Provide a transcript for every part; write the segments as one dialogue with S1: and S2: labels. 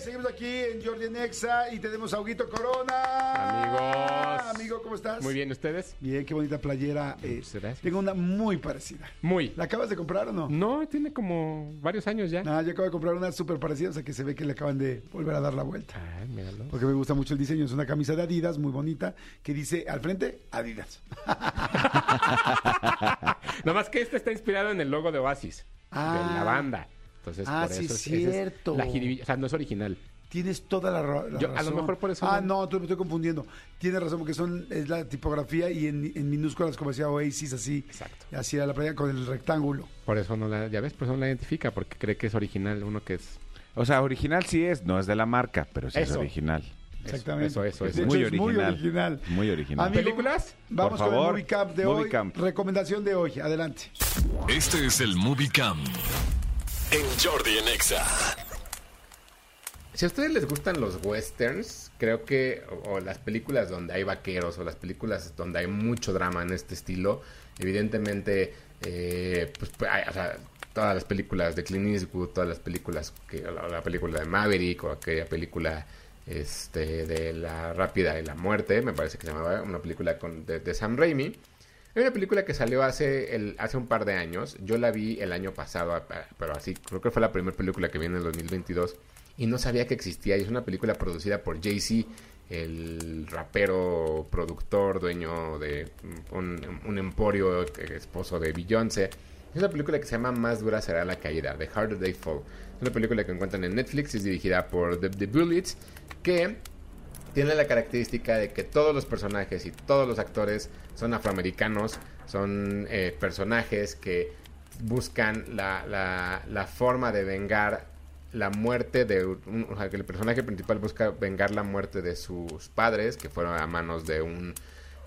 S1: Seguimos aquí en Jordi Nexa y tenemos a Huguito Corona.
S2: Amigos.
S1: Amigo, ¿cómo estás?
S2: Muy bien, ¿ustedes?
S1: Bien, qué bonita playera. eh, tengo una muy parecida.
S2: Muy.
S1: ¿La acabas de comprar o no?
S2: No, tiene como varios años ya.
S1: Ah, yo acabo de comprar una súper parecida, o sea que se ve que le acaban de volver a dar la vuelta.
S2: Ay, míralo.
S1: Porque me gusta mucho el diseño. Es una camisa de Adidas muy bonita que dice al frente Adidas.
S2: Nomás que este está inspirado en el logo de Oasis,
S1: Ah.
S2: de la banda. Entonces,
S1: Ah,
S2: por
S1: sí,
S2: eso es-
S1: cierto.
S2: la jiribilla. O sea, no es original.
S1: Tienes toda la, ra- la
S2: Yo, a lo mejor por eso
S1: Ah,
S2: no-
S1: no, tú me estoy confundiendo. Tienes razón porque son es la tipografía y en, en minúsculas como decía Oasis así.
S2: Exacto.
S1: Así era la playa con el rectángulo.
S2: Por eso no la, ya ves, por eso no la identifica, porque cree que es original, uno que es...
S3: O sea, original sí es, no es de la marca, pero sí es
S2: Eso.
S3: original.
S1: Exactamente.
S2: Eso, eso, eso.
S1: hecho,
S3: Muy
S1: es muy
S3: original.
S1: original.
S3: Muy original.
S1: Amigo,
S2: ¿Películas?
S1: Vamos
S3: Por
S1: con el
S3: favor,
S1: Movie Camp de
S3: Movie
S1: hoy.
S3: Camp.
S1: Recomendación de hoy. Adelante.
S4: Este es el Movie Camp en Jordi en Exa.
S2: Si a ustedes les gustan los westerns, creo que, o, las películas donde hay vaqueros, o las películas donde hay mucho drama en este estilo, evidentemente, eh, pues, pues, hay, o sea, todas las películas de Clint Eastwood, todas las películas, que, la, la película de Maverick, o aquella película este, de La Rápida y la Muerte, me parece que se llamaba, una película con, de Sam Raimi. Hay una película que salió hace, hace un par de años. Yo la vi el año pasado, pero así, creo que fue la primera película que vi en el 2022. Y no sabía que existía. Y es una película producida por Jay-Z, el rapero, productor, dueño de un, un emporio, eh, esposo de Beyoncé. Es una película que se llama Más dura será la caída, The Harder They Fall. Es una película que encuentran en Netflix, es dirigida por The, The Bullets, que tiene la característica de que todos los personajes y todos los actores son afroamericanos, son eh, personajes que buscan la, la- forma de vengar la muerte de o sea, que el personaje principal busca vengar la muerte de sus padres que fueron a manos de un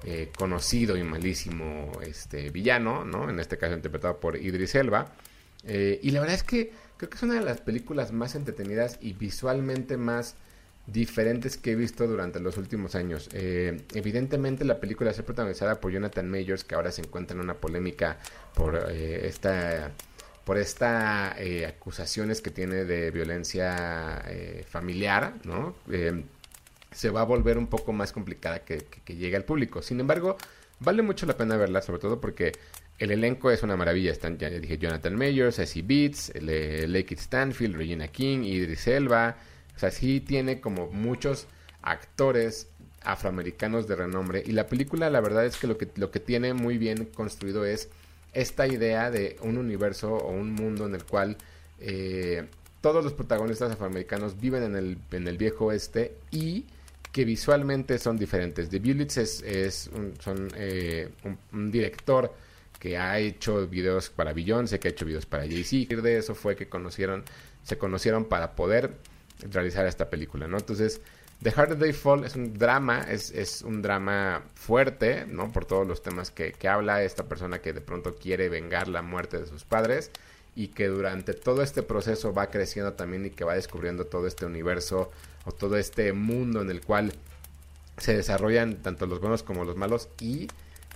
S2: eh, conocido y malísimo este villano, ¿no? En este caso interpretado por Idris Elba. Eh, y la verdad es que creo que es una de las películas más entretenidas y visualmente más diferentes que he visto durante los últimos años. Eh, evidentemente la película es protagonizada por Jonathan Majors, que ahora se encuentra en una polémica por eh, esta por esta eh, acusaciones que tiene de violencia familiar, ¿no? Se va a volver un poco más complicada que, que, llegue al público. Sin embargo, vale mucho la pena verla, sobre todo porque el elenco es una maravilla. Están, ya dije, Jonathan Majors, Essie Beats, Lakeith Stanfield, Regina King, Idris Elba. O sea, sí tiene como muchos actores afroamericanos de renombre. Y la película, la verdad es que lo que, lo que tiene muy bien construido es esta idea de un universo o un mundo en el cual eh, todos los protagonistas afroamericanos viven en el, en el viejo oeste y que visualmente son diferentes. The Bullets es, es un, son, eh, un, director que ha hecho videos para Beyoncé, que ha hecho videos para Jay-Z. De eso fue que conocieron, se conocieron para poder realizar esta película, ¿no? Entonces, The Harder They Fall es un drama, es, es un drama fuerte, ¿no? Por todos los temas que, que habla esta persona que de pronto quiere vengar la muerte de sus padres y que durante todo este proceso va creciendo también y que va descubriendo todo este universo o todo este mundo en el cual se desarrollan tanto los buenos como los malos y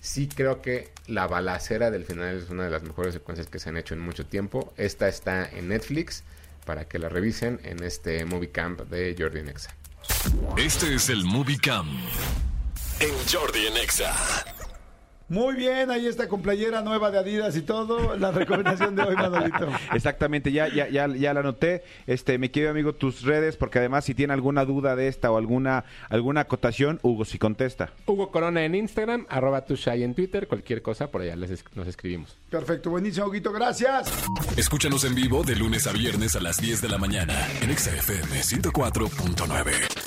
S2: sí creo que la balacera del final es una de las mejores secuencias que se han hecho en mucho tiempo. Esta está en Netflix para que la revisen en este movie camp de Jordi Nexa.
S4: Este es el Movie Camp en Jordi en Exa.
S1: Muy bien, ahí está con playera nueva de Adidas y todo. La recomendación de hoy, Manolito.
S3: Exactamente, ya, ya, ya, ya la anoté. Este, mi querido amigo, tus redes, porque además si tiene alguna duda de esta o alguna, alguna acotación, Hugo si contesta.
S2: Hugo Corona en Instagram, arroba tushai en Twitter, cualquier cosa, por allá les es- nos escribimos.
S1: Perfecto, buenísimo, Huguito, gracias.
S4: Escúchanos en vivo de lunes a viernes a las 10 de la mañana en Exa FM 104.9.